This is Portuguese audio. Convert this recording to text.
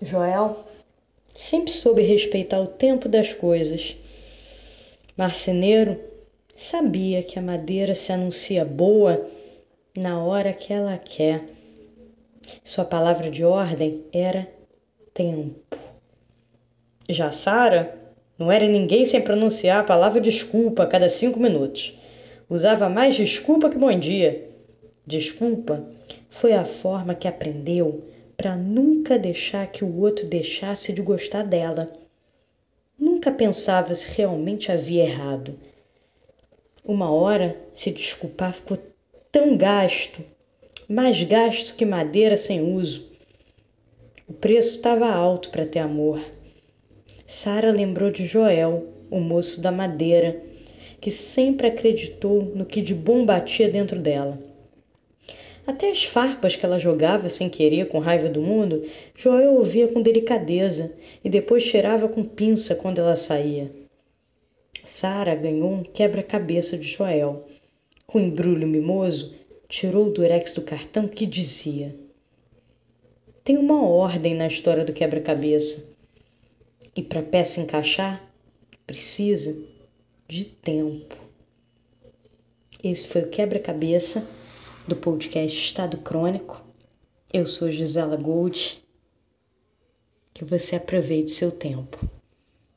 Joel sempre soube respeitar o tempo das coisas. Marceneiro sabia que a madeira se anuncia boa na hora que ela quer. Sua palavra de ordem era tempo. Já Sara não era ninguém sem pronunciar a palavra desculpa a cada cinco minutos. Usava mais desculpa que bom dia. Desculpa foi a forma que aprendeu para nunca deixar que o outro deixasse de gostar dela. Nunca pensava se realmente havia errado. Uma hora, se desculpar ficou tão gasto, mais gasto que madeira sem uso. O preço estava alto para ter amor. Sara lembrou de Joel, o moço da madeira, que sempre acreditou no que de bom batia dentro dela. Até as farpas que ela jogava sem querer, com raiva do mundo, Joel ouvia com delicadeza e depois cheirava com pinça quando ela saía. Sara ganhou um quebra-cabeça de Joel. Com um embrulho mimoso, tirou o durex do cartão que dizia: Tem uma ordem na história do quebra-cabeça. E para a peça encaixar, precisa de tempo. Esse foi o quebra-cabeça do podcast Estado Crônico. Eu sou Gisela Gold. Que você aproveite seu tempo.